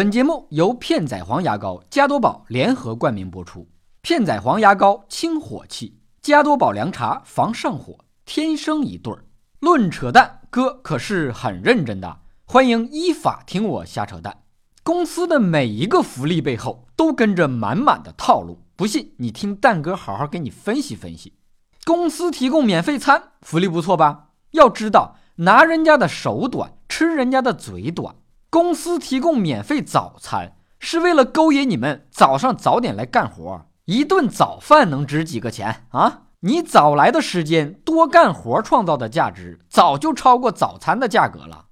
本节目由片仔癀牙膏、加多宝联合冠名播出。片仔癀牙膏清火气，加多宝凉茶防上火，天生一对儿。论扯淡，哥可是很认真的，欢迎依法听我瞎扯淡。公司的每一个福利背后都跟着满满的套路，不信你听蛋哥好好给你分析分析。公司提供免费餐，福利不错吧？要知道，拿人家的手短，吃人家的嘴短。公司提供免费早餐，是为了勾引你们早上早点来干活。一顿早饭能值几个钱啊？你早来的时间多干活创造的价值，早就超过早餐的价格了。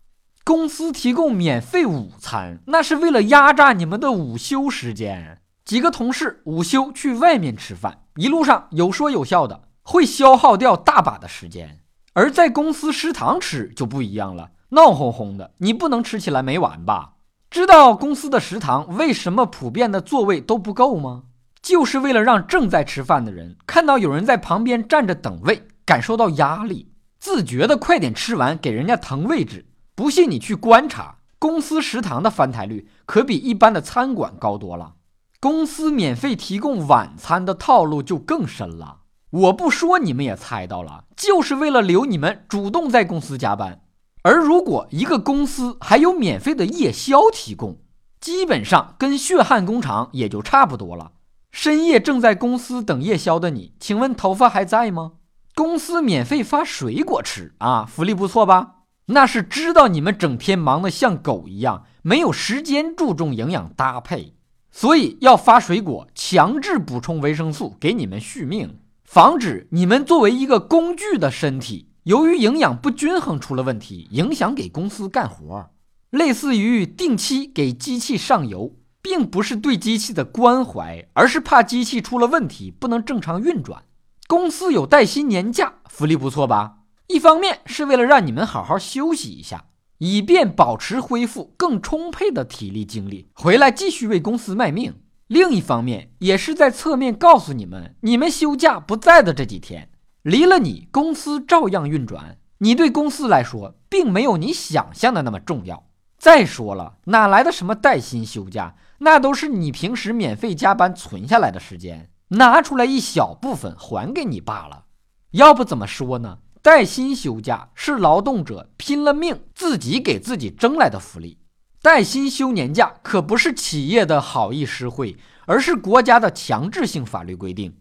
公司提供免费午餐，那是为了压榨你们的午休时间。几个同事午休去外面吃饭，一路上有说有笑的，会消耗掉大把的时间。而在公司食堂吃就不一样了。闹哄哄的，你不能吃起来没完吧？知道公司的食堂为什么普遍的座位都不够吗？就是为了让正在吃饭的人看到有人在旁边站着等位，感受到压力，自觉的快点吃完，给人家腾位置。不信你去观察，公司食堂的翻台率可比一般的餐馆高多了。公司免费提供晚餐的套路就更深了，我不说你们也猜到了，就是为了留你们主动在公司加班。而如果一个公司还有免费的夜宵提供，基本上跟血汗工厂也就差不多了。深夜正在公司等夜宵的你，请问头发还在吗？公司免费发水果吃啊，福利不错吧？那是知道你们整天忙得像狗一样，没有时间注重营养搭配，所以要发水果，强制补充维生素给你们续命，防止你们作为一个工具的身体。由于营养不均衡出了问题，影响给公司干活，类似于定期给机器上油，并不是对机器的关怀，而是怕机器出了问题不能正常运转。公司有带薪年假，福利不错吧？一方面是为了让你们好好休息一下，以便保持恢复更充沛的体力精力，回来继续为公司卖命；另一方面也是在侧面告诉你们，你们休假不在的这几天。离了你，公司照样运转。你对公司来说，并没有你想象的那么重要。再说了，哪来的什么带薪休假？那都是你平时免费加班存下来的时间，拿出来一小部分还给你罢了。要不怎么说呢？带薪休假是劳动者拼了命自己给自己争来的福利。带薪休年假可不是企业的好意施惠，而是国家的强制性法律规定。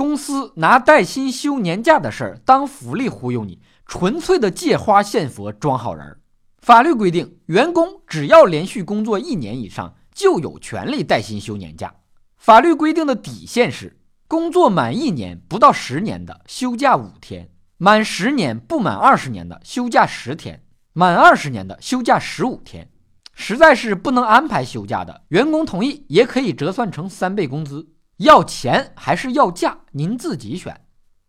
公司拿带薪休年假的事儿当福利忽悠你，纯粹的借花献佛装好人。法律规定，员工只要连续工作一年以上，就有权利带薪休年假。法律规定的底线是：工作满一年不到十年的休假五天，满十年不满二十年的休假十天，满二十年的休假十五天。实在是不能安排休假的，员工同意也可以折算成三倍工资。要钱还是要价，您自己选。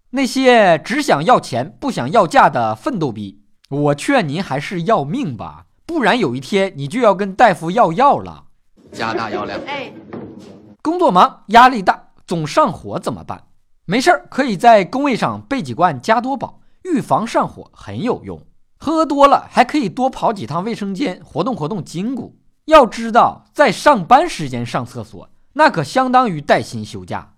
那些只想要钱不想要价的奋斗逼，我劝您还是要命吧，不然有一天你就要跟大夫要药了。加大药量。哎，工作忙，压力大，总上火怎么办？没事儿，可以在工位上备几罐加多宝，预防上火很有用。喝多了还可以多跑几趟卫生间，活动活动筋骨。要知道，在上班时间上厕所。那可相当于带薪休假。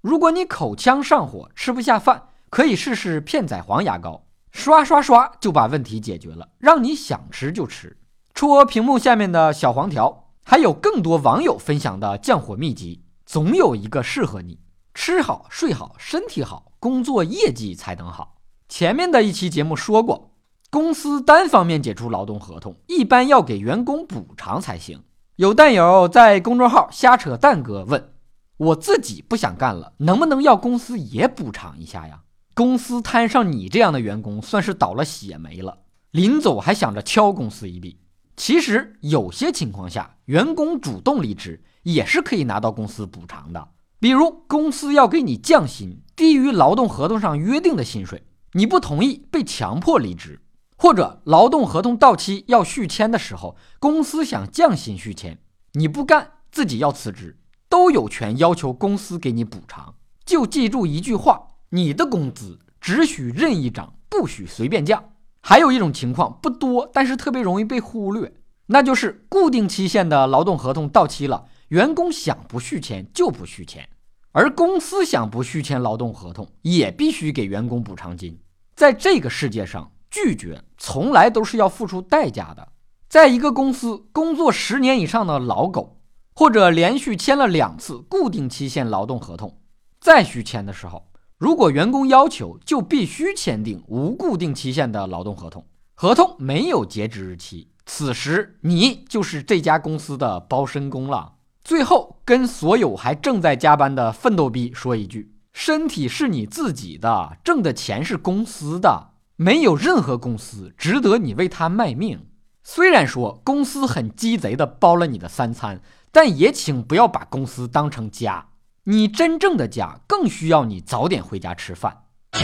如果你口腔上火、吃不下饭，可以试试片仔癀牙膏，刷刷刷就把问题解决了，让你想吃就吃。戳屏幕下面的小黄条，还有更多网友分享的降火秘籍，总有一个适合你。吃好、睡好、身体好，工作业绩才能好。前面的一期节目说过，公司单方面解除劳动合同，一般要给员工补偿才行。有蛋友在公众号瞎扯蛋哥问我自己不想干了，能不能要公司也补偿一下呀？公司摊上你这样的员工，算是倒了血霉了。临走还想着敲公司一笔。其实有些情况下，员工主动离职也是可以拿到公司补偿的。比如公司要给你降薪，低于劳动合同上约定的薪水，你不同意被强迫离职。或者劳动合同到期要续签的时候，公司想降薪续签，你不干，自己要辞职，都有权要求公司给你补偿。就记住一句话：你的工资只许任意涨，不许随便降。还有一种情况不多，但是特别容易被忽略：那就是固定期限的劳动合同到期了，员工想不续签就不续签，而公司想不续签劳动合同也必须给员工补偿金。在这个世界上，拒绝从来都是要付出代价的。在一个公司工作十年以上的老狗，或者连续签了两次固定期限劳动合同，再续签的时候，如果员工要求，就必须签订无固定期限的劳动合同，合同没有截止日期。此时你就是这家公司的包身工了。最后，跟所有还正在加班的奋斗逼说一句。身体是你自己的，挣的钱是公司的，没有任何公司值得你为他卖命。虽然说公司很鸡贼的包了你的三餐，但也请不要把公司当成家。你真正的家更需要你早点回家吃饭。回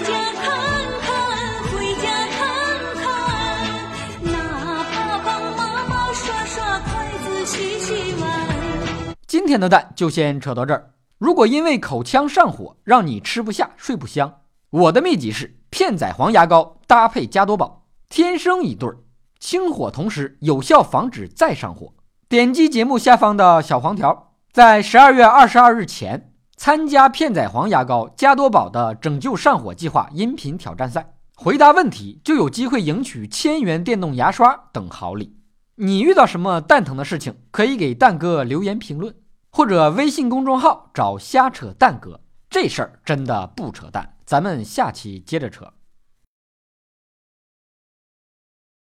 家看看，回家看看，哪怕帮妈妈刷刷筷子、洗洗碗。今天的蛋就先扯到这儿。如果因为口腔上火让你吃不下睡不香，我的秘籍是片仔癀牙膏搭配加多宝，天生一对儿，清火同时有效防止再上火。点击节目下方的小黄条，在十二月二十二日前参加片仔癀牙膏加多宝的拯救上火计划音频挑战赛，回答问题就有机会赢取千元电动牙刷等好礼。你遇到什么蛋疼的事情，可以给蛋哥留言评论。或者微信公众号找瞎扯蛋哥，这事儿真的不扯淡。咱们下期接着扯。